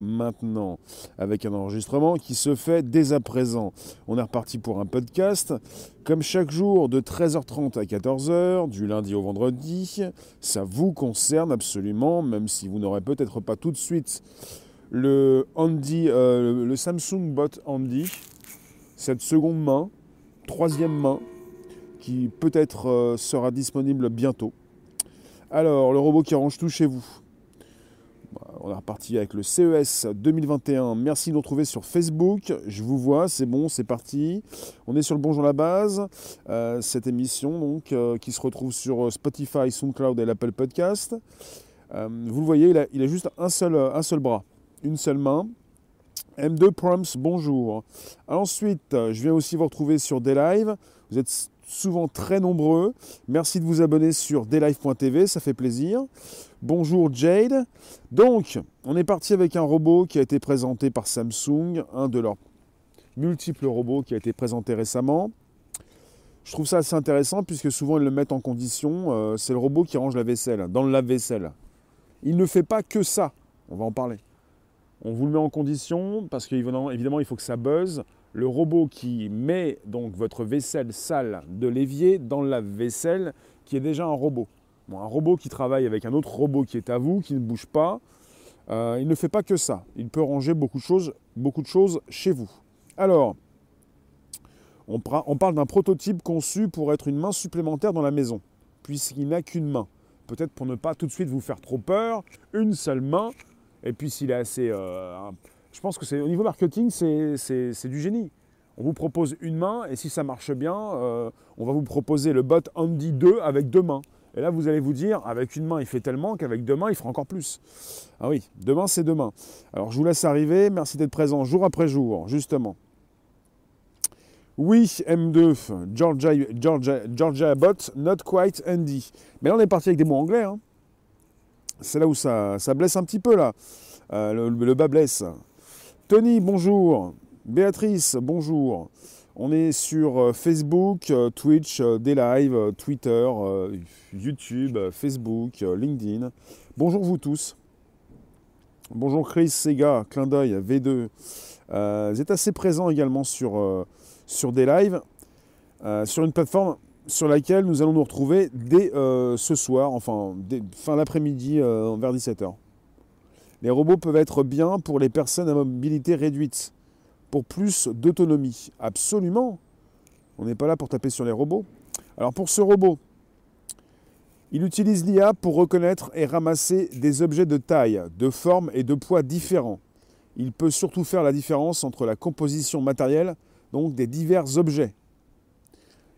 maintenant avec un enregistrement qui se fait dès à présent. On est reparti pour un podcast comme chaque jour de 13h30 à 14h du lundi au vendredi. Ça vous concerne absolument même si vous n'aurez peut-être pas tout de suite le Andy, euh, le Samsung Bot Andy, cette seconde main, troisième main qui peut-être euh, sera disponible bientôt. Alors, le robot qui arrange tout chez vous. On est reparti avec le CES 2021. Merci de nous retrouver sur Facebook. Je vous vois, c'est bon, c'est parti. On est sur le Bonjour la base. Euh, cette émission donc euh, qui se retrouve sur Spotify, SoundCloud et l'Apple Podcast. Euh, vous le voyez, il a, a, juste un seul, un seul bras, une seule main. M2 Proms, bonjour. Ensuite, je viens aussi vous retrouver sur des. Vous êtes souvent très nombreux. Merci de vous abonner sur daylife.tv, ça fait plaisir. Bonjour Jade. Donc, on est parti avec un robot qui a été présenté par Samsung, un de leurs multiples robots qui a été présenté récemment. Je trouve ça assez intéressant puisque souvent ils le mettent en condition. Euh, c'est le robot qui range la vaisselle, dans le lave-vaisselle. Il ne fait pas que ça. On va en parler. On vous le met en condition parce qu'évidemment, il faut que ça buzz le robot qui met donc votre vaisselle sale de l'évier dans la vaisselle qui est déjà un robot. un robot qui travaille avec un autre robot qui est à vous, qui ne bouge pas, euh, il ne fait pas que ça. Il peut ranger beaucoup de choses, beaucoup de choses chez vous. Alors, on, on parle d'un prototype conçu pour être une main supplémentaire dans la maison, puisqu'il n'a qu'une main. Peut-être pour ne pas tout de suite vous faire trop peur, une seule main, et puis s'il est assez... Euh, je pense que c'est au niveau marketing, c'est du génie. On vous propose une main et si ça marche bien, euh, on va vous proposer le bot Andy 2 avec deux mains. Et là, vous allez vous dire, avec une main, il fait tellement qu'avec deux mains, il fera encore plus. Ah oui, deux mains, c'est deux mains. Alors, je vous laisse arriver. Merci d'être présent jour après jour, justement. Oui, M2, Georgia, Georgia, Georgia Bot, not quite Andy. Mais là, on est parti avec des mots anglais. Hein. C'est là où ça, blesse un petit peu, là. Euh, le, le bas blesse. Tony, bonjour. Béatrice, bonjour. On est sur euh, Facebook, euh, Twitch, euh, des Twitter, YouTube, Facebook, LinkedIn. Bonjour vous tous. Bonjour Chris, Sega, clin d'œil, V2. vous êtes assez présents également sur, sur des lives, sur une plateforme sur laquelle nous allons nous retrouver dès ce soir, enfin fin l'après-midi vers 17h. Les robots peuvent être bien pour les personnes à mobilité réduite, pour plus d'autonomie. Absolument. On n'est pas là pour taper sur les robots. Alors pour ce robot, il utilise l'IA pour reconnaître et ramasser des objets de taille, de forme et de poids différents. Il peut surtout faire la différence entre la composition matérielle, donc des divers objets.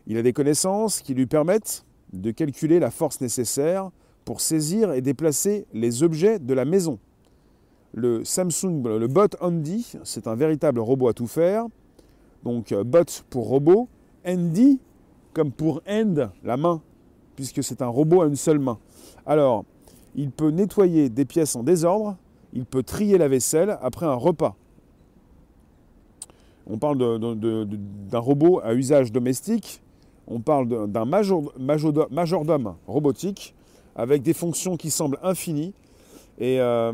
Il a des connaissances qui lui permettent de calculer la force nécessaire pour saisir et déplacer les objets de la maison le Samsung, le Bot Andy, c'est un véritable robot à tout faire. Donc euh, Bot pour robot, Andy comme pour End, la main, puisque c'est un robot à une seule main. Alors, il peut nettoyer des pièces en désordre, il peut trier la vaisselle après un repas. On parle d'un robot à usage domestique, on parle d'un majordome robotique avec des fonctions qui semblent infinies. Et euh,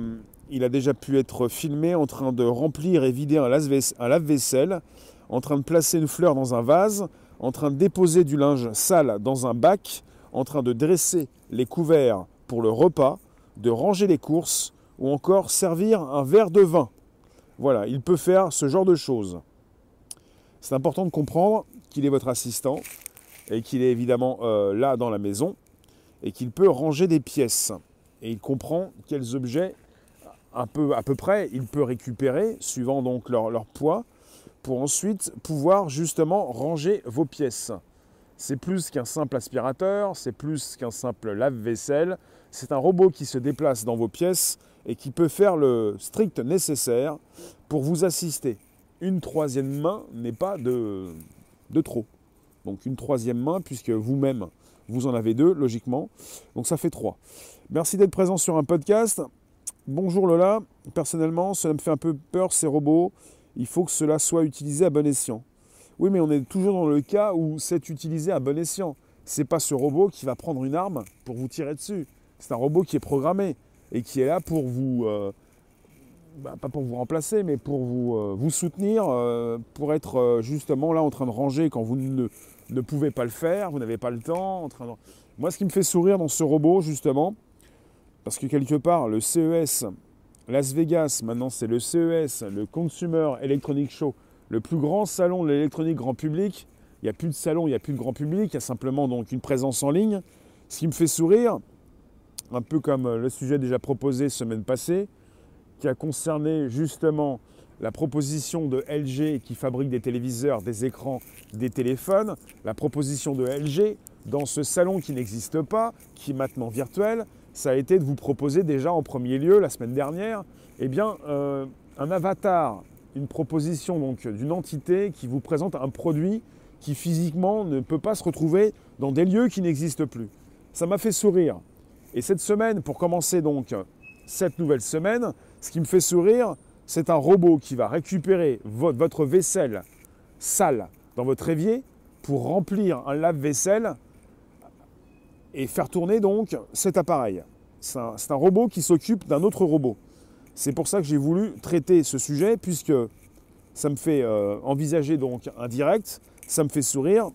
il a déjà pu être filmé en train de remplir et vider un lave-vaisselle, en train de placer une fleur dans un vase, en train de déposer du linge sale dans un bac, en train de dresser les couverts pour le repas, de ranger les courses ou encore servir un verre de vin. Voilà, il peut faire ce genre de choses. C'est important de comprendre qu'il est votre assistant et qu'il est évidemment euh, là dans la maison et qu'il peut ranger des pièces. Et il comprend quels objets peu, à peu près, il peut récupérer, suivant donc leur, poids, pour ensuite pouvoir justement ranger vos pièces. C'est plus qu'un simple aspirateur, c'est plus qu'un simple lave-vaisselle, c'est un robot qui se déplace dans vos pièces et qui peut faire le strict nécessaire pour vous assister. Une troisième main n'est pas de, de trop. Donc une troisième main, puisque vous-même, vous en avez deux, logiquement. Donc ça fait trois. Merci d'être présent sur un podcast. Bonjour Lola, personnellement, cela me fait un peu peur ces robots. Il faut que cela soit utilisé à bon escient. Oui, mais on est toujours dans le cas où c'est utilisé à bon escient. C'est pas ce robot qui va prendre une arme pour vous tirer dessus. C'est un robot qui est programmé et qui est là pour vous, euh, bah, pas pour vous remplacer, mais pour vous, euh, vous soutenir, euh, pour être justement là en train de ranger quand vous ne, pouvez pas le faire, vous n'avez pas le temps. En train. Moi, ce qui me fait sourire dans ce robot, justement, parce que quelque part, le CES, Las Vegas, maintenant c'est le CES, le Consumer Electronic Show, le plus grand salon de l'électronique grand public. Il n'y a plus de salon, il n'y a plus de grand public, il y a simplement donc une présence en ligne. Ce qui me fait sourire, un peu comme le sujet déjà proposé semaine passée, qui a concerné justement la proposition de LG qui fabrique des téléviseurs, des écrans, des téléphones, la proposition de LG dans ce salon qui n'existe pas, qui est maintenant virtuel, ça a été de vous proposer déjà en premier lieu la semaine dernière, eh bien, euh, un avatar, une proposition donc d'une entité qui vous présente un produit qui physiquement ne peut pas se retrouver dans des lieux qui n'existent plus. Ça m'a fait sourire. Et cette semaine, pour commencer donc cette nouvelle semaine, ce qui me fait sourire, c'est un robot qui va récupérer votre vaisselle sale dans votre évier pour remplir un lave-vaisselle et faire tourner donc cet appareil. C'est un, un, robot qui s'occupe d'un autre robot. C'est pour ça que j'ai voulu traiter ce sujet puisque ça me fait euh, envisager donc un direct, ça me fait sourire.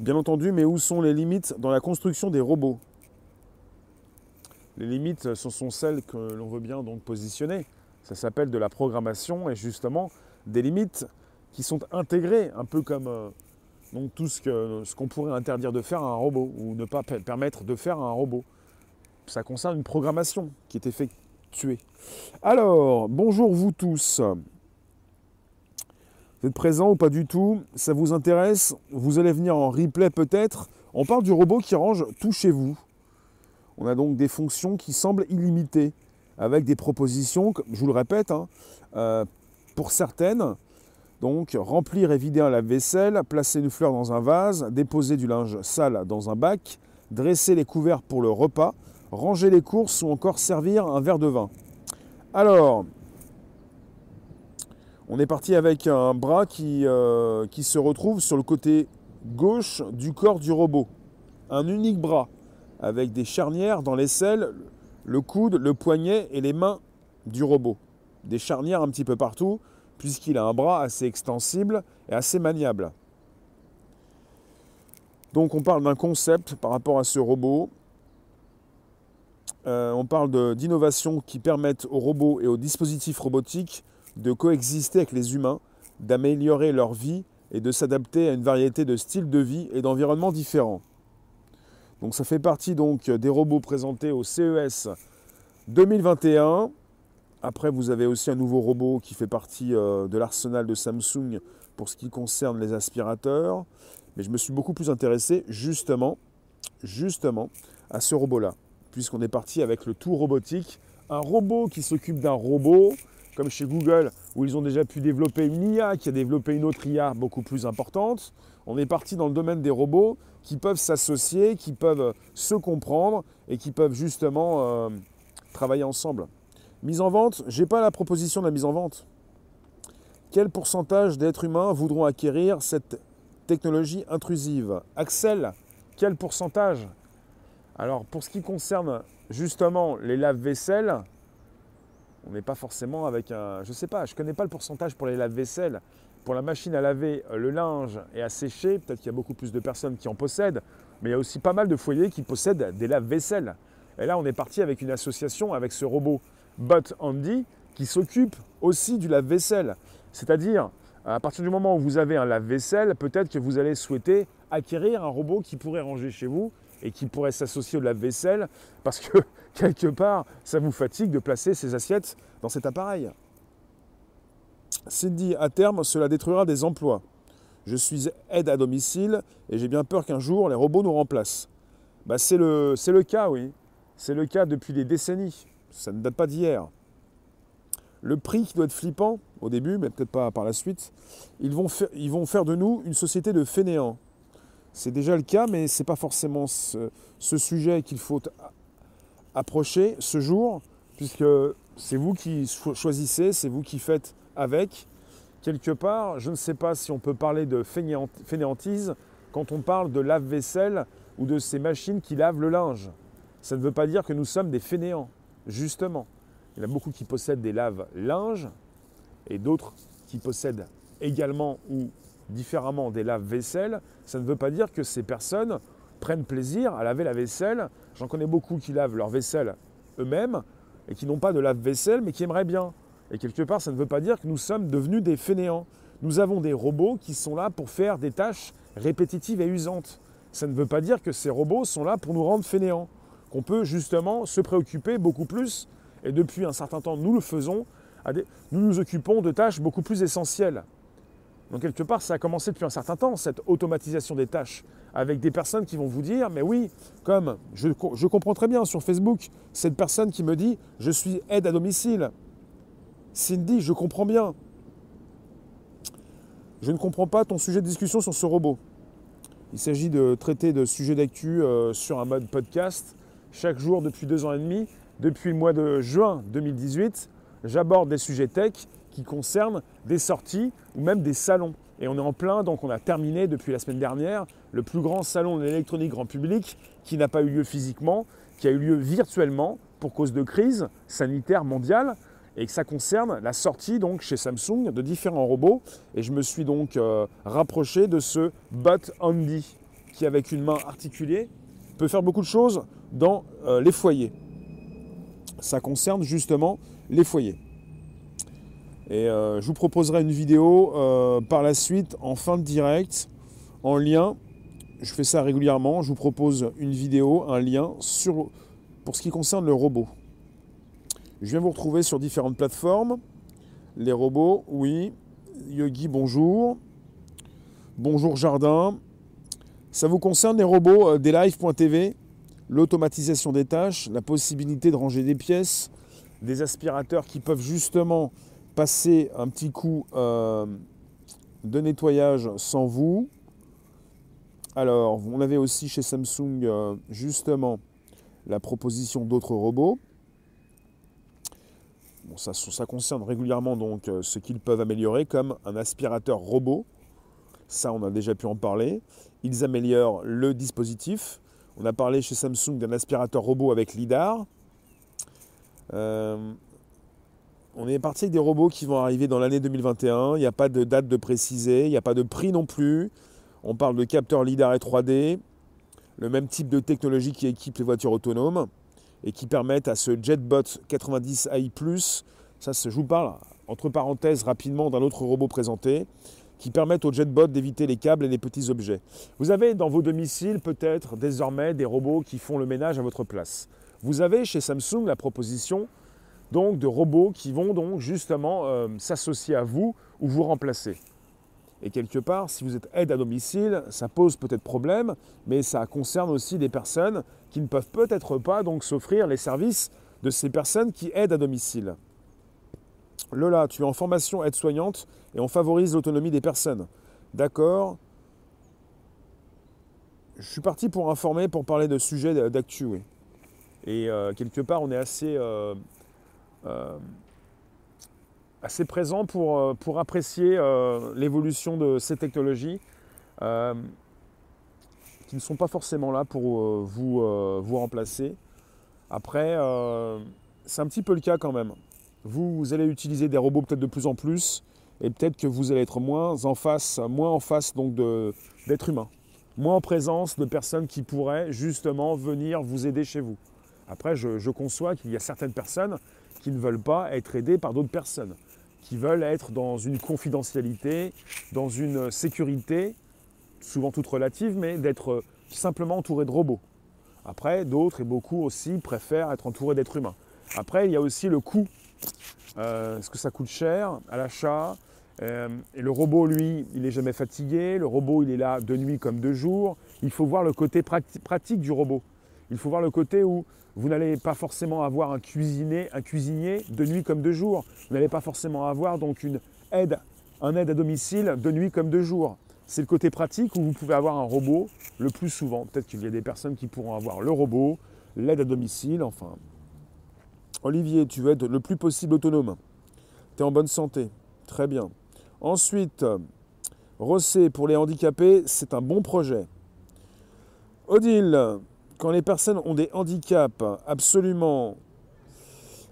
Bien entendu, mais où sont les limites dans la construction des robots? Les limites, ce sont celles que l'on veut bien donc positionner. Ça s'appelle de la programmation et justement des limites qui sont intégrées, un peu comme euh, donc tout ce qu'on ce qu'on pourrait interdire de faire à un robot ou ne pas permettre de faire à un robot. Ça concerne une programmation qui est effectuée. Alors, bonjour vous tous. Vous êtes présents ou pas du tout? Ça vous intéresse? Vous allez venir en replay peut-être? On parle du robot qui range tout chez vous. On a donc des fonctions qui semblent illimitées, avec des propositions, je vous le répète, hein, euh, pour certaines, donc remplir et vider un lave-vaisselle, placer une fleur dans un vase, déposer du linge sale dans un bac, dresser les couverts pour le repas, ranger les courses ou encore servir un verre de vin. Alors, on est parti avec un bras qui, euh, se retrouve sur le côté gauche du corps du robot. Un unique bras avec des charnières dans l'aisselle, le coude, le poignet et les mains du robot. Des charnières un petit peu partout, puisqu'il a un bras assez extensible et assez maniable. Donc on parle d'un concept par rapport à ce robot. Euh, on parle d'innovations qui permettent aux robots et aux dispositifs robotiques de coexister avec les humains, d'améliorer leur vie et de s'adapter à une variété de styles de vie et d'environnements différents. Donc ça fait partie des robots présentés au CES 2021. Après, vous avez aussi un nouveau robot qui fait partie euh, de l'arsenal de Samsung pour ce qui concerne les aspirateurs. Mais je me suis beaucoup plus intéressé justement, justement à ce robot-là, puisqu'on est parti avec le tout robotique. Un robot qui s'occupe d'un robot, comme chez Google, où ils ont déjà pu développer une IA qui a développé une autre IA beaucoup plus importante. On est parti dans le domaine des robots qui peuvent s'associer, qui peuvent se comprendre et qui peuvent justement euh, travailler ensemble. Mise en vente, je n'ai pas la proposition de la mise en vente. Quel pourcentage d'êtres humains voudront acquérir cette technologie intrusive? Axel, quel pourcentage? Alors pour ce qui concerne justement les lave-vaisselle, on n'est pas forcément avec un... Je ne sais pas, je ne connais pas le pourcentage pour les lave-vaisselle. Pour la machine à laver euh, le linge et à sécher, peut-être qu'il y a beaucoup plus de personnes qui en possèdent, mais il y a aussi pas mal de foyers qui possèdent des lave-vaisselle. Et là, on est parti avec une association avec ce robot But Andy qui s'occupe aussi du lave-vaisselle. C'est-à-dire, à partir du moment où vous avez un lave-vaisselle, peut-être que vous allez souhaiter acquérir un robot qui pourrait ranger chez vous et qui pourrait s'associer au lave-vaisselle parce que quelque part, ça vous fatigue de placer ces assiettes dans cet appareil. dit à terme, cela détruira des emplois. Je suis aide à domicile et j'ai bien peur qu'un jour les robots nous remplacent. Bah, c'est le, le cas, oui. C'est le cas depuis des décennies. Ça ne date pas d'hier. Le prix qui doit être flippant au début, mais peut-être pas par la suite, ils vont, faire, ils vont faire de nous une société de fainéants. C'est déjà le cas, mais ce n'est pas forcément ce, ce sujet qu'il faut approcher ce jour, puisque c'est vous qui choisissez, c'est vous qui faites avec. Quelque part, je ne sais pas si on peut parler de fainéantise quand on parle de lave-vaisselle ou de ces machines qui lavent le linge. Ça ne veut pas dire que nous sommes des fainéants, justement. Il y en a beaucoup qui possèdent des laves-linges et d'autres qui possèdent également ou différemment des laves-vaisselle. Ça ne veut pas dire que ces personnes prennent plaisir à laver la vaisselle. J'en connais beaucoup qui lavent leur vaisselle eux-mêmes et qui n'ont pas de lave-vaisselle mais qui aimeraient bien. Et quelque part, ça ne veut pas dire que nous sommes devenus des fainéants. Nous avons des robots qui sont là pour faire des tâches répétitives et usantes. Ça ne veut pas dire que ces robots sont là pour nous rendre fainéants. Qu'on peut justement se préoccuper beaucoup plus, et depuis un certain temps nous le faisons, nous nous occupons de tâches beaucoup plus essentielles. Donc quelque part, ça a commencé depuis un certain temps, cette automatisation des tâches, avec des personnes qui vont vous dire, mais oui, comme je, comprends très bien sur Facebook, cette personne qui me dit, je suis aide à domicile. Cindy, je comprends bien. Je ne comprends pas ton sujet de discussion sur ce robot. Il s'agit de traiter de sujets d'actu euh, sur un mode podcast. Chaque jour depuis deux ans et demi, depuis le mois de juin 2018, j'aborde des sujets tech qui concernent des sorties ou même des salons. Et on est en plein, donc on a terminé depuis la semaine dernière le plus grand salon de l'électronique grand public qui n'a pas eu lieu physiquement, qui a eu lieu virtuellement pour cause de crise sanitaire mondiale et que ça concerne la sortie donc chez Samsung de différents robots. Et je me suis donc euh, rapproché de ce Bot Handy qui avec une main articulée peut faire beaucoup de choses dans euh, les foyers. Ça concerne justement les foyers. Et euh, je vous proposerai une vidéo par la suite en fin de direct en lien. Je fais ça régulièrement. Je vous propose une vidéo, un lien sur, pour ce qui concerne le robot. Je viens vous retrouver sur différentes plateformes. Les robots, oui. Yogi, bonjour. Bonjour Jardin. Ça vous concerne les robots euh, des L'automatisation des tâches, la possibilité de ranger des pièces, des aspirateurs qui peuvent justement passer un petit coup euh, de nettoyage sans vous. Alors, on avait aussi chez Samsung euh, justement la proposition d'autres robots ça, concerne régulièrement donc euh, ce qu'ils peuvent améliorer comme un aspirateur robot. Ça, on a déjà pu en parler. Ils améliorent le dispositif. On a parlé chez Samsung d'un aspirateur robot avec LIDAR. Euh, on est parti avec des robots qui vont arriver dans l'année 2021. Il n'y a pas de date de préciser, il n'y a pas de prix non plus. On parle de capteurs LIDAR et 3D, le même type de technologie qui équipe les voitures autonomes et qui permettent à ce JetBot 90 AI+, ça je vous parle entre parenthèses rapidement d'un autre robot présenté, qui permettent au JetBot d'éviter les câbles et les petits objets. Vous avez dans vos domiciles peut-être désormais des robots qui font le ménage à votre place. Vous avez chez Samsung la proposition donc de robots qui vont donc justement euh, s'associer à vous ou vous remplacer. Et quelque part, si vous êtes aide à domicile, ça pose peut-être problème, mais ça concerne aussi des personnes qui ne peuvent peut-être pas donc s'offrir les services de ces personnes qui aident à domicile. Lola, tu es en formation aide-soignante et on favorise l'autonomie des personnes. D'accord. Je suis parti pour informer, pour parler de sujets d'actu. Et euh, quelque part, on est assez euh, euh, présent pour, apprécier l'évolution de ces technologies qui ne sont pas forcément là pour vous, vous remplacer. Après, c'est un petit peu le cas quand même. Vous, allez utiliser des robots peut-être de plus en plus et peut-être que vous allez être moins en face, moins en face donc d'êtres humains, moins en présence de personnes qui pourraient justement venir vous aider chez vous. Après, je conçois qu'il y a certaines personnes qui ne veulent pas être aidées par d'autres personnes qui veulent être dans une confidentialité, dans une sécurité, souvent toute relative, mais d'être simplement entouré de robots. Après, d'autres et beaucoup aussi préfèrent être entourés d'êtres humains. Après, il y a aussi le coût. Euh, ce que ça coûte cher à l'achat? Euh, Et le robot, lui, il n'est jamais fatigué. Le robot, il est là de nuit comme de jour. Il faut voir le côté pratique du robot. Il faut voir le côté où vous n'allez pas forcément avoir un cuisinier, un cuisinier de nuit comme de jour. Vous n'allez pas forcément avoir donc une aide, un aide à domicile de nuit comme de jour. C'est le côté pratique où vous pouvez avoir un robot le plus souvent. Peut-être qu'il y a des personnes qui pourront avoir le robot, l'aide à domicile, enfin. Olivier, tu veux être le plus possible autonome. Tu es en bonne santé. Très bien. Ensuite, Rossé pour les handicapés, c'est un bon projet. Odile, quand les personnes ont des handicaps absolument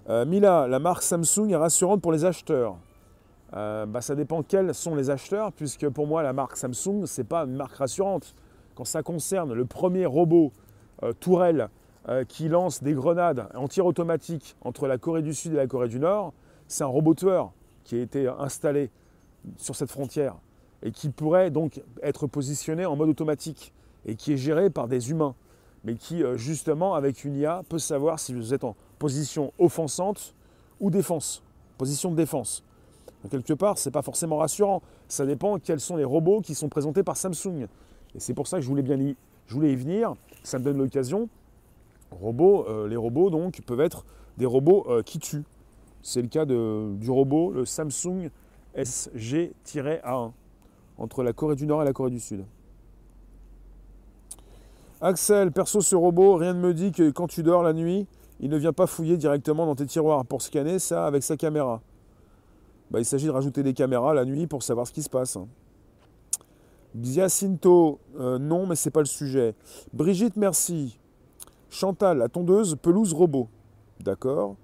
Euh, Mila, la marque Samsung est rassurante pour les acheteurs. Euh, bah, ça dépend quels sont les acheteurs, puisque pour moi, la marque Samsung, ce n'est pas une marque rassurante. Quand ça concerne le premier robot euh, tourelle qui lance des grenades en tir automatique entre la Corée du Sud et la Corée du Nord, c'est un robot tueur qui a été installé sur cette frontière et qui pourrait donc être positionné en mode automatique et qui est géré par des humains, mais qui justement avec une IA peut savoir si vous êtes en position offensante ou défense, position de défense. quelque part, ce n'est pas forcément rassurant. Ça dépend quels sont les robots qui sont présentés par Samsung. Et c'est pour ça que je voulais bien y, je voulais y venir. Ça me donne l'occasion. Euh, les robots donc peuvent être des robots euh, qui tuent. C'est le cas du robot, le Samsung SG-A1, entre la Corée du Nord et la Corée du Sud. Axel, perso ce robot, rien ne me dit que quand tu dors la nuit, il ne vient pas fouiller directement dans tes tiroirs pour scanner ça avec sa caméra. Bah, il s'agit de rajouter des caméras la nuit pour savoir ce qui se passe. Biacinto, euh, non, mais c'est pas le sujet. Brigitte, merci. Chantal, la tondeuse, pelouse robot. D'accord.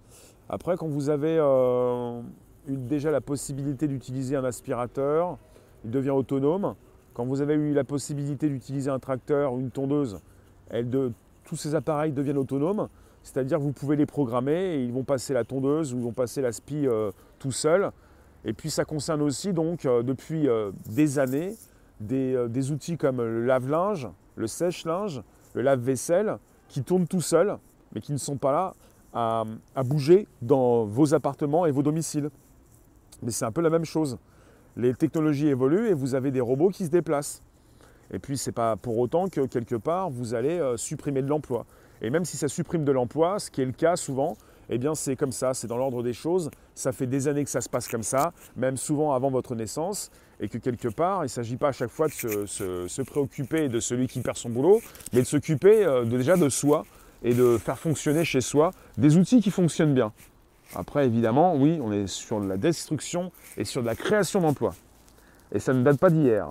Après, quand vous avez euh, déjà la possibilité d'utiliser un aspirateur, il devient autonome. Quand vous avez eu la possibilité d'utiliser un tracteur ou une tondeuse, tous ces appareils deviennent autonomes. C'est-à-dire que vous pouvez les programmer et ils vont passer la tondeuse ou ils vont passer la spi euh, tout seul. Et puis ça concerne aussi donc euh, depuis euh, des années des, outils comme le lave-linge, le sèche-linge, le lave-vaisselle qui tournent tout seuls mais qui ne sont pas là à, bouger dans vos appartements et vos domiciles. Mais c'est un peu la même chose. Les technologies évoluent et vous avez des robots qui se déplacent. Et puis ce n'est pas pour autant que quelque part vous allez supprimer de l'emploi. Et même si ça supprime de l'emploi, ce qui est le cas souvent, eh bien c'est comme ça, c'est dans l'ordre des choses. Ça fait des années que ça se passe comme ça, même souvent avant votre naissance, et que quelque part, il ne s'agit pas à chaque fois de se, préoccuper de celui qui perd son boulot, mais de s'occuper euh, déjà de soi et de faire fonctionner chez soi des outils qui fonctionnent bien. Après, évidemment, oui, on est sur de la destruction et sur de la création d'emplois. Et ça ne date pas d'hier.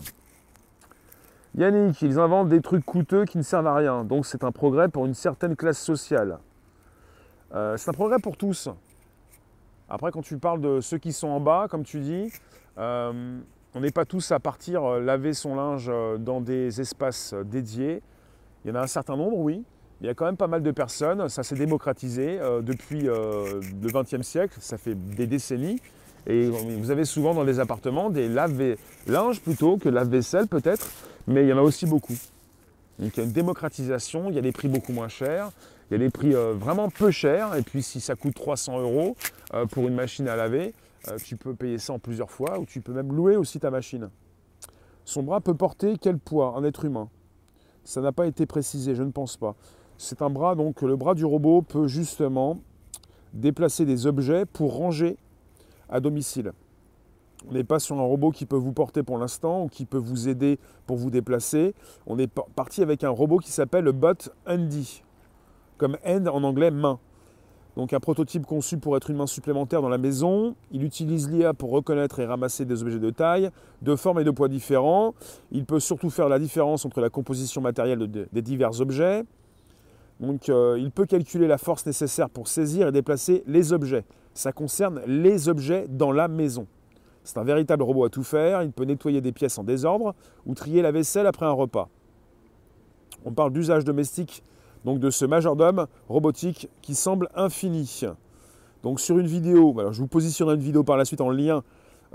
Yannick, ils inventent des trucs coûteux qui ne servent à rien. Donc c'est un progrès pour une certaine classe sociale. Euh, c'est un progrès pour tous. Après, quand tu parles de ceux qui sont en bas, comme tu dis, euh, on n'est pas tous à partir euh, laver son linge dans des espaces dédiés. Il y en a un certain nombre, oui. Il y a quand même pas mal de personnes. Ça s'est démocratisé depuis le XXe siècle. Ça fait des décennies. Et vous avez souvent dans les appartements des lave-linge plutôt que lave-vaisselle peut-être, mais il y en a aussi beaucoup. Donc il y a une démocratisation, il y a des prix beaucoup moins chers, il y a des prix euh, vraiment peu chers, et puis si ça coûte 300 euros euh, pour une machine à laver, euh, tu peux payer ça en plusieurs fois, ou tu peux même louer aussi ta machine. Son bras peut porter quel poids? Un être humain. Ça n'a pas été précisé, je ne pense pas. C'est un bras, donc le bras du robot peut justement déplacer des objets pour ranger à domicile. On n'est pas sur un robot qui peut vous porter pour l'instant ou qui peut vous aider pour vous déplacer. On est parti avec un robot qui s'appelle le Bot Handy, comme hand en anglais main. Donc un prototype conçu pour être une main supplémentaire dans la maison. Il utilise l'IA pour reconnaître et ramasser des objets de taille, de forme et de poids différents. Il peut surtout faire la différence entre la composition matérielle des divers objets. Donc euh, il peut calculer la force nécessaire pour saisir et déplacer les objets. Ça concerne les objets dans la maison. C'est un véritable robot à tout faire. Il peut nettoyer des pièces en désordre ou trier la vaisselle après un repas. On parle d'usage domestique donc de ce majordome robotique qui semble infini. Donc sur une vidéo, je vous positionnerai une vidéo par la suite en lien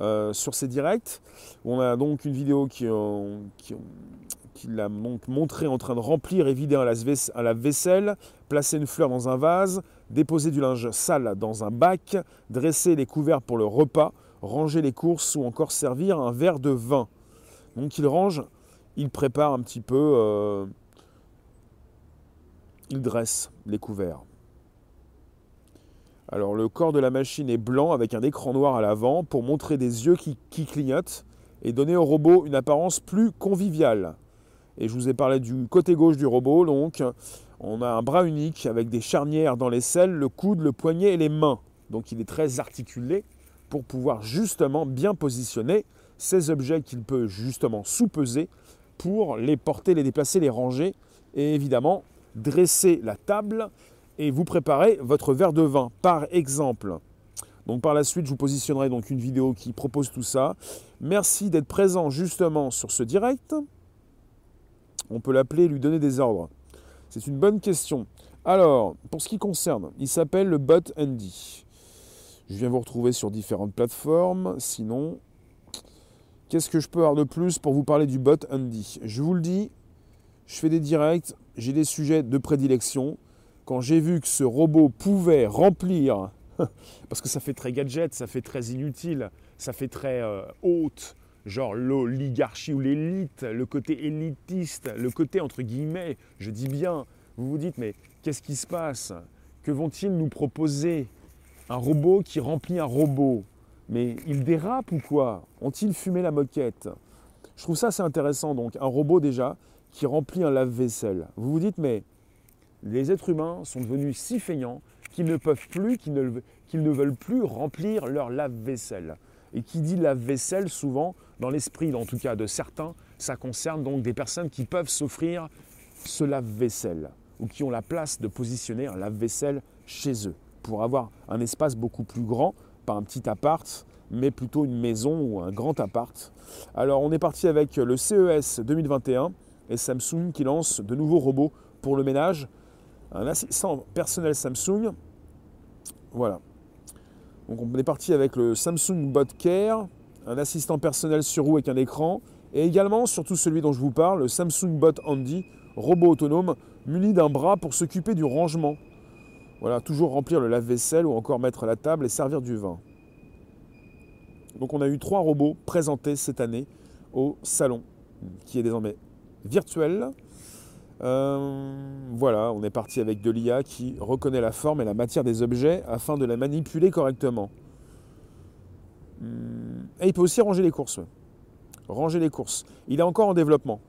euh, sur ces directs. On a donc une vidéo qui, euh, qui, l'a montré en train de remplir et vider un lave-vaisselle, placer une fleur dans un vase, déposer du linge sale dans un bac, dresser les couverts pour le repas, ranger les courses ou encore servir un verre de vin. Donc il range, il prépare un petit peu, euh, il dresse les couverts. Alors le corps de la machine est blanc avec un écran noir à l'avant pour montrer des yeux qui, clignotent et donner au robot une apparence plus conviviale. Et je vous ai parlé du côté gauche du robot, donc on a un bras unique avec des charnières dans les selles, le coude, le poignet et les mains. Donc il est très articulé pour pouvoir justement bien positionner ces objets qu'il peut justement sous-peser pour les porter, les déplacer, les ranger et évidemment dresser la table et vous préparez votre verre de vin, par exemple. Donc par la suite, je vous positionnerai donc une vidéo qui propose tout ça. Merci d'être présent justement sur ce direct. On peut l'appeler lui donner des ordres. C'est une bonne question. Alors, pour ce qui concerne, il s'appelle le Bot Andy. Je viens vous retrouver sur différentes plateformes. Sinon, qu'est-ce que je peux avoir de plus pour vous parler du Bot Andy Je vous le dis, je fais des directs, j'ai des sujets de prédilection. Quand j'ai vu que ce robot pouvait remplir, parce que ça fait très gadget, ça fait très inutile, ça fait très euh, haute, genre l'oligarchie ou l'élite, le côté élitiste, le côté entre guillemets, je dis bien, vous vous dites mais qu'est-ce qui se passe? Que vont-ils nous proposer? Un robot qui remplit un robot. Mais il dérape ou quoi? Ont-ils fumé la moquette? Je trouve ça assez intéressant. Donc, un robot déjà qui remplit un lave-vaisselle. Vous vous dites, mais les êtres humains sont devenus si feignants qu'ils ne peuvent plus, qu'ils ne, veulent plus remplir leur lave-vaisselle. Et qui dit lave-vaisselle, souvent, dans l'esprit, en tout cas de certains, ça concerne donc des personnes qui peuvent s'offrir ce lave-vaisselle ou qui ont la place de positionner un lave-vaisselle chez eux pour avoir un espace beaucoup plus grand, pas un petit appart, mais plutôt une maison ou un grand appart. Alors on est parti avec le CES 2021 Samsung qui lance de nouveaux robots pour le ménage. Un assistant personnel Samsung. Voilà. Donc on est parti avec le Samsung Bot Care, un assistant personnel sur roue avec un écran, et également, surtout celui dont je vous parle, le Samsung Bot Handy, robot autonome muni d'un bras pour s'occuper du rangement. Voilà, toujours remplir le lave-vaisselle ou encore mettre la table et servir du vin. Donc on a eu trois robots présentés cette année au salon, qui est désormais virtuelle. Euh, voilà, on est parti avec de l'IA qui reconnaît la forme et la matière des objets afin de la manipuler correctement. Hmm, et il peut aussi ranger les courses. Ranger les courses. Il est encore en développement.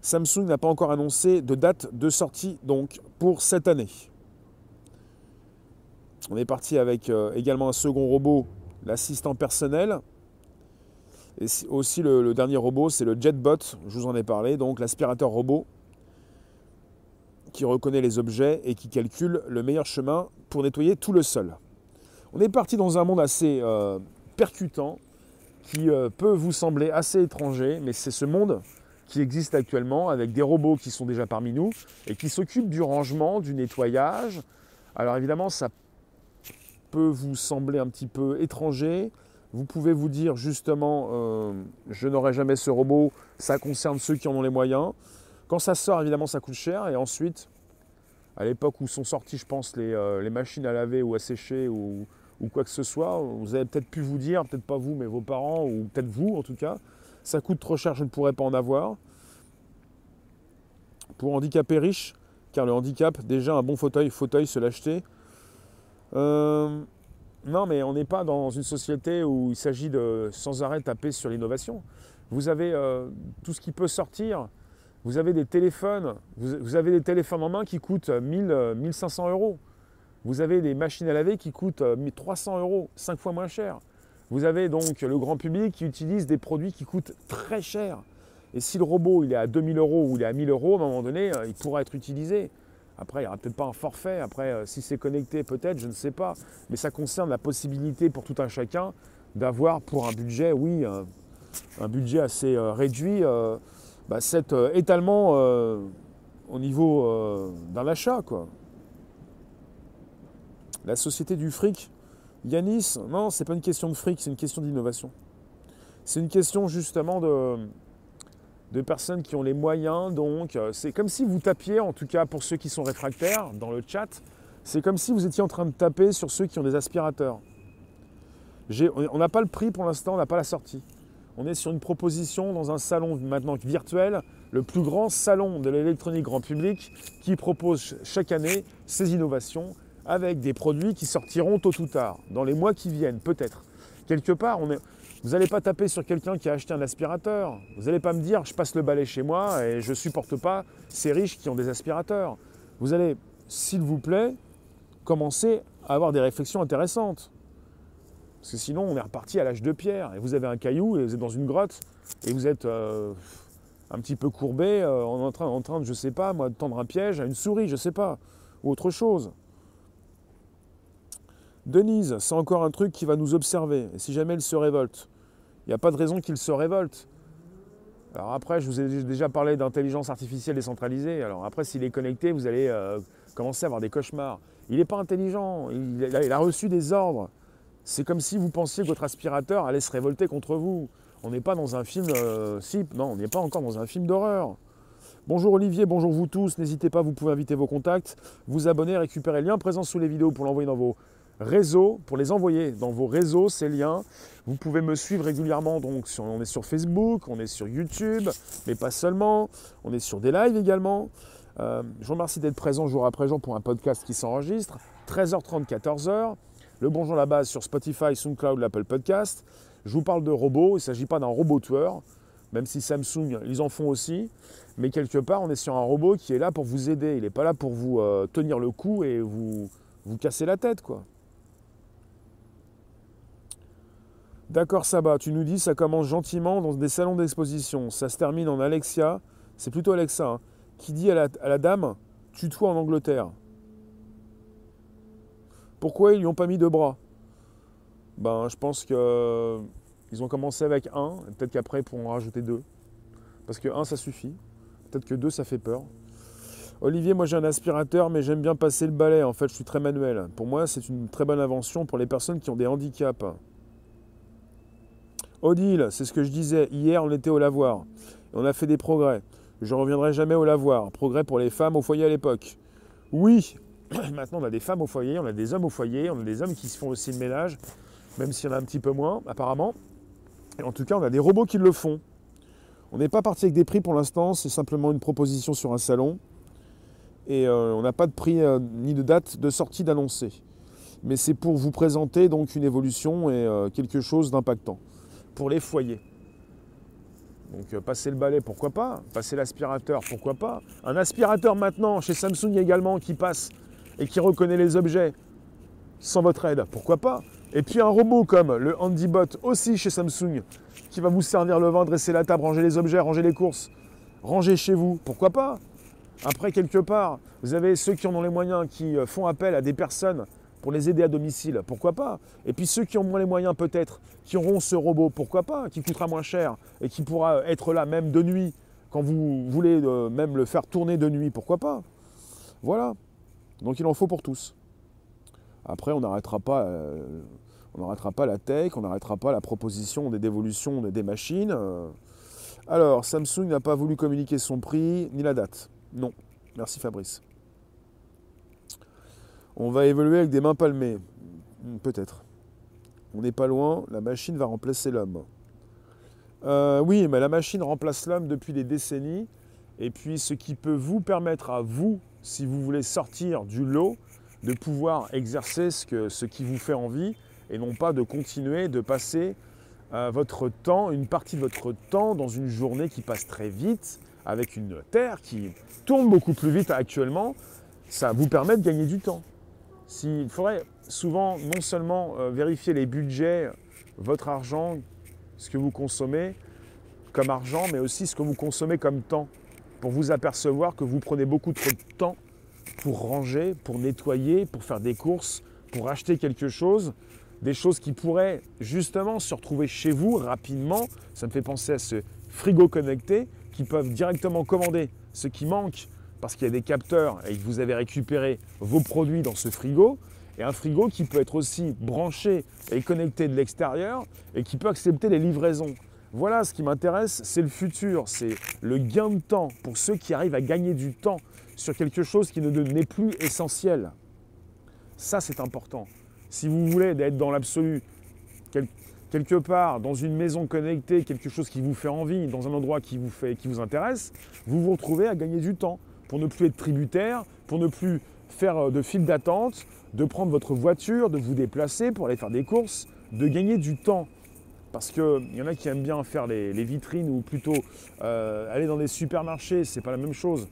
Samsung n'a pas encore annoncé de date de sortie donc pour cette année. On est parti avec euh, également un second robot, l'assistant personnel, et aussi le, dernier robot, c'est le JetBot, je vous en ai parlé, donc l'aspirateur robot qui reconnaît les objets et qui calcule le meilleur chemin pour nettoyer tout le sol. On est parti dans un monde assez euh, percutant qui euh, peut vous sembler assez étranger, mais c'est ce monde qui existe actuellement avec des robots qui sont déjà parmi nous et qui s'occupent du rangement, du nettoyage. Alors évidemment, ça peut vous sembler un petit peu étranger, vous pouvez vous dire justement, euh, je n'aurai jamais ce robot, ça concerne ceux qui en ont les moyens. Quand ça sort, évidemment, ça coûte cher. Et ensuite, à l'époque où sont sorties, je pense, les, euh, machines à laver ou à sécher ou, quoi que ce soit, vous avez peut-être pu vous dire, peut-être pas vous, mais vos parents, ou peut-être vous en tout cas, ça coûte trop cher, je ne pourrais pas en avoir. Pour handicapés riches, car le handicap, déjà un bon fauteuil, fauteuil, se l'acheter. Euh, non, mais on n'est pas dans une société où il s'agit de sans arrêt taper sur l'innovation. Vous avez euh, tout ce qui peut sortir. Vous avez des téléphones, vous, avez des téléphones en main qui coûtent 1000, 1500 euros. Vous avez des machines à laver qui coûtent 300 euros, 5 fois moins cher. Vous avez donc le grand public qui utilise des produits qui coûtent très cher. Et si le robot il est à 2000 euros ou il est à 1000 euros, à un moment donné, euh, il pourra être utilisé. Après, il n'y aura peut-être pas un forfait. Après, euh, si c'est connecté, peut-être, je ne sais pas. Mais ça concerne la possibilité pour tout un chacun d'avoir pour un budget, oui, un, budget assez euh, réduit, euh, bah, cet étalement au niveau d'un achat. Quoi. La société du fric, Yanis, non, c'est pas une question de fric, c'est une question d'innovation. C'est une question justement de, de personnes qui ont les moyens. Donc, euh, c'est comme si vous tapiez, en tout cas pour ceux qui sont réfractaires dans le chat, c'est comme si vous étiez en train de taper sur ceux qui ont des aspirateurs. On n'a pas le prix pour l'instant, on n'a pas la sortie. On est sur une proposition dans un salon maintenant virtuel, le plus grand salon de l'électronique grand public, qui propose chaque année ces innovations avec des produits qui sortiront tôt ou tard, dans les mois qui viennent peut-être. Quelque part, on est, vous n'allez pas taper sur quelqu'un qui a acheté un aspirateur. Vous n'allez pas me dire je passe le balai chez moi et je ne supporte pas ces riches qui ont des aspirateurs. Vous allez, s'il vous plaît, commencer à avoir des réflexions intéressantes. Parce que sinon, on est reparti à l'âge de pierre. Et vous avez un caillou et vous êtes dans une grotte et vous êtes euh, un petit peu courbé euh, en, train, en train de, je sais pas, moi, de tendre un piège à une souris, je sais pas, ou autre chose. Denise, c'est encore un truc qui va nous observer. Si jamais il se révolte, il n'y a pas de raison qu'il se révolte. Alors après, je vous ai déjà parlé d'intelligence artificielle décentralisée. Alors après, s'il est connecté, vous allez euh, commencer à avoir des cauchemars. Il n'est pas intelligent, il a, reçu des ordres. C'est comme si vous pensiez que votre aspirateur allait se révolter contre vous. On n'est pas dans un film euh, non, on n'est pas encore dans un film d'horreur. Bonjour Olivier, bonjour vous tous. N'hésitez pas, vous pouvez inviter vos contacts, vous abonner, récupérer le lien présent sous les vidéos pour l'envoyer dans vos réseaux, pour les envoyer dans vos réseaux, ces liens. Vous pouvez me suivre régulièrement, donc on est sur Facebook, on est sur YouTube, mais pas seulement, on est sur des lives également. Euh, je vous remercie d'être présent jour après jour pour un podcast qui s'enregistre. 13h30, 14h. Le Bonjour la base sur Spotify, SoundCloud, l'Apple Podcast. Je vous parle de robots, il ne s'agit pas d'un robot tueur, même si Samsung, ils en font aussi. Mais quelque part, on est sur un robot qui est là pour vous aider. Il n'est pas là pour vous euh, tenir le cou et vous, vous casser la tête, quoi. D'accord Saba, tu nous dis ça commence gentiment dans des salons d'exposition. Ça se termine en Alexia, c'est plutôt Alexa, hein, qui dit à la, dame Tue-toi en Angleterre. Pourquoi ils lui ont pas mis de bras? Ben je pense qu'ils ont commencé avec un, peut-être qu'après ils pourront en rajouter deux. Parce que un ça suffit. Peut-être que deux ça fait peur. Olivier, moi j'ai un aspirateur, mais j'aime bien passer le balai. En fait, je suis très manuel. Pour moi, c'est une très bonne invention pour les personnes qui ont des handicaps. Odile, c'est ce que je disais. Hier, on était au lavoir. On a fait des progrès. Je ne reviendrai jamais au lavoir. Progrès pour les femmes au foyer à l'époque. Oui, maintenant on a des femmes au foyer, on a des hommes au foyer, on a des hommes qui se font aussi le ménage, même s'il y en a un petit peu moins, apparemment. Et en tout cas, on a des robots qui le font. On n'est pas parti avec des prix pour l'instant, c'est simplement une proposition sur un salon. Et euh, on n'a pas de prix euh, ni de date de sortie d'annoncer. Mais c'est pour vous présenter donc une évolution et euh, quelque chose d'impactant pour les foyers. Donc euh, passer le balai, pourquoi pas. Passer l'aspirateur, pourquoi pas. Un aspirateur maintenant, chez Samsung également, qui passe et qui reconnaît les objets sans votre aide, pourquoi pas. Et puis un robot comme le HandyBot aussi chez Samsung, qui va vous servir le vin, dresser la table, ranger les objets, ranger les courses, ranger chez vous, pourquoi pas. Après, quelque part, vous avez ceux qui en ont les moyens, qui euh, font appel à des personnes pour les aider à domicile, pourquoi pas Et puis ceux qui ont moins les moyens peut-être, qui auront ce robot, pourquoi pas Qui coûtera moins cher et qui pourra être là même de nuit, quand vous voulez euh, même le faire tourner de nuit, pourquoi pas Voilà. Donc il en faut pour tous. Après, on n'arrêtera pas, euh, on n'arrêtera pas la tech, on n'arrêtera pas la proposition des dévolutions des machines. Alors, Samsung n'a pas voulu communiquer son prix ni la date. Non. Merci Fabrice. On va évoluer avec des mains palmées. Hmm, peut-être. On n'est pas loin, la machine va remplacer l'homme. Euh, oui, mais la machine remplace l'homme depuis des décennies. Et puis ce qui peut vous permettre à vous, si vous voulez sortir du lot, de pouvoir exercer ce, qui vous fait envie et non pas de continuer de passer euh, votre temps, une partie de votre temps dans une journée qui passe très vite, avec une Terre qui tourne beaucoup plus vite actuellement. Ça vous permet de gagner du temps. Il faudrait souvent non seulement euh, vérifier les budgets, votre argent, ce que vous consommez comme argent, mais aussi ce que vous consommez comme temps, pour vous apercevoir que vous prenez beaucoup trop de temps pour ranger, pour nettoyer, pour faire des courses, pour acheter quelque chose, des choses qui pourraient justement se retrouver chez vous rapidement. Ça me fait penser à ce frigo connecté qui peuvent directement commander ce qui manque parce qu'il y a des capteurs et que vous avez récupéré vos produits dans ce frigo. Et un frigo qui peut être aussi branché et connecté de l'extérieur et qui peut accepter les livraisons. Voilà, ce qui m'intéresse, c'est le futur, c'est le gain de temps pour ceux qui arrivent à gagner du temps sur quelque chose qui n'est plus essentiel. Ça, c'est important. Si vous voulez être dans l'absolu, quelque part, dans une maison connectée, quelque chose qui vous fait envie, dans un endroit qui vous, fait, qui vous intéresse, vous vous retrouvez à gagner du temps pour ne plus être tributaire, pour ne plus faire euh, de file d'attente, de prendre votre voiture, de vous déplacer pour aller faire des courses, de gagner du temps. Parce qu'il y en a qui aiment bien faire les, vitrines ou plutôt euh, aller dans des supermarchés, c'est pas la même chose.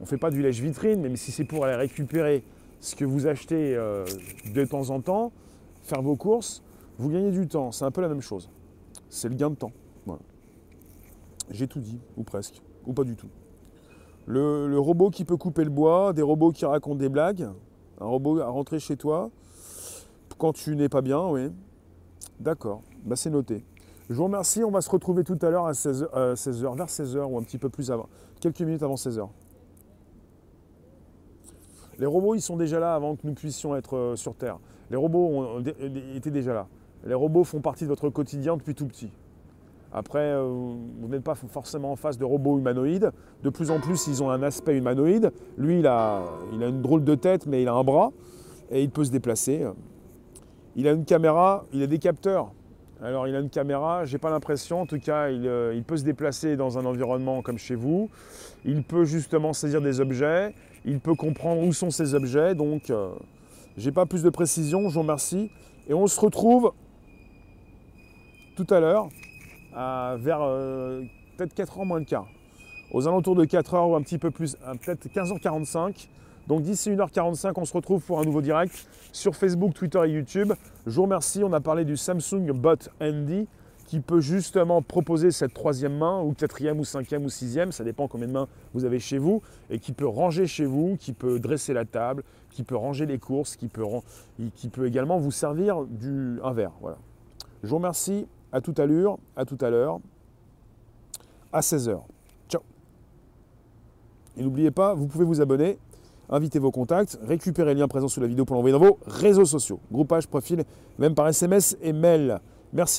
On ne fait pas du lèche-vitrine, mais si c'est pour aller récupérer ce que vous achetez euh, de temps en temps, faire vos courses, vous gagnez du temps. C'est un peu la même chose. C'est le gain de temps. J'ai tout dit, ou presque, ou pas du tout. Le, robot qui peut couper le bois, des robots qui racontent des blagues, un robot à rentrer chez toi. Quand tu n'es pas bien, oui. D'accord, bah, c'est noté. Je vous remercie, on va se retrouver tout à l'heure à 16h, euh, vers 16h ou un petit peu plus avant, quelques minutes avant 16h. Les robots, ils sont déjà là avant que nous puissions être euh, sur Terre. Les robots étaient déjà là. Les robots font partie de votre quotidien depuis tout petit. Après, euh, vous n'êtes pas forcément en face de robots humanoïdes. De plus en plus, ils ont un aspect humanoïde. Lui, il a, il a une drôle de tête, mais il a un bras et il peut se déplacer. Il a une caméra, il a des capteurs. Alors il a une caméra, j'ai pas l'impression, en tout cas il, euh, peut se déplacer dans un environnement comme chez vous, il peut justement saisir des objets, il peut comprendre où sont ces objets, donc euh, j'ai pas plus de précision, je vous remercie. Et on se retrouve tout à l'heure vers euh, peut-être 4h moins de quart, aux alentours de 4h ou un petit peu plus, peut-être 15h45. Donc d'ici 1h45, on se retrouve pour un nouveau direct sur Facebook, Twitter et YouTube. Je vous remercie, on a parlé du Samsung Bot Handy qui peut justement proposer cette troisième main, ou quatrième, ou cinquième, ou sixième, ça dépend combien de mains vous avez chez vous, et qui peut ranger chez vous, qui peut dresser la table, qui peut ranger les courses, qui peut, qui peut également vous servir du, un verre. Voilà. Je vous remercie, à toute allure, à tout à l'heure, à 16h. Ciao Et n'oubliez pas, vous pouvez vous abonner invitez vos contacts, récupérez le lien présent sous la vidéo pour l'envoyer dans vos réseaux sociaux, groupage, profil, même par SMS et mail. Merci.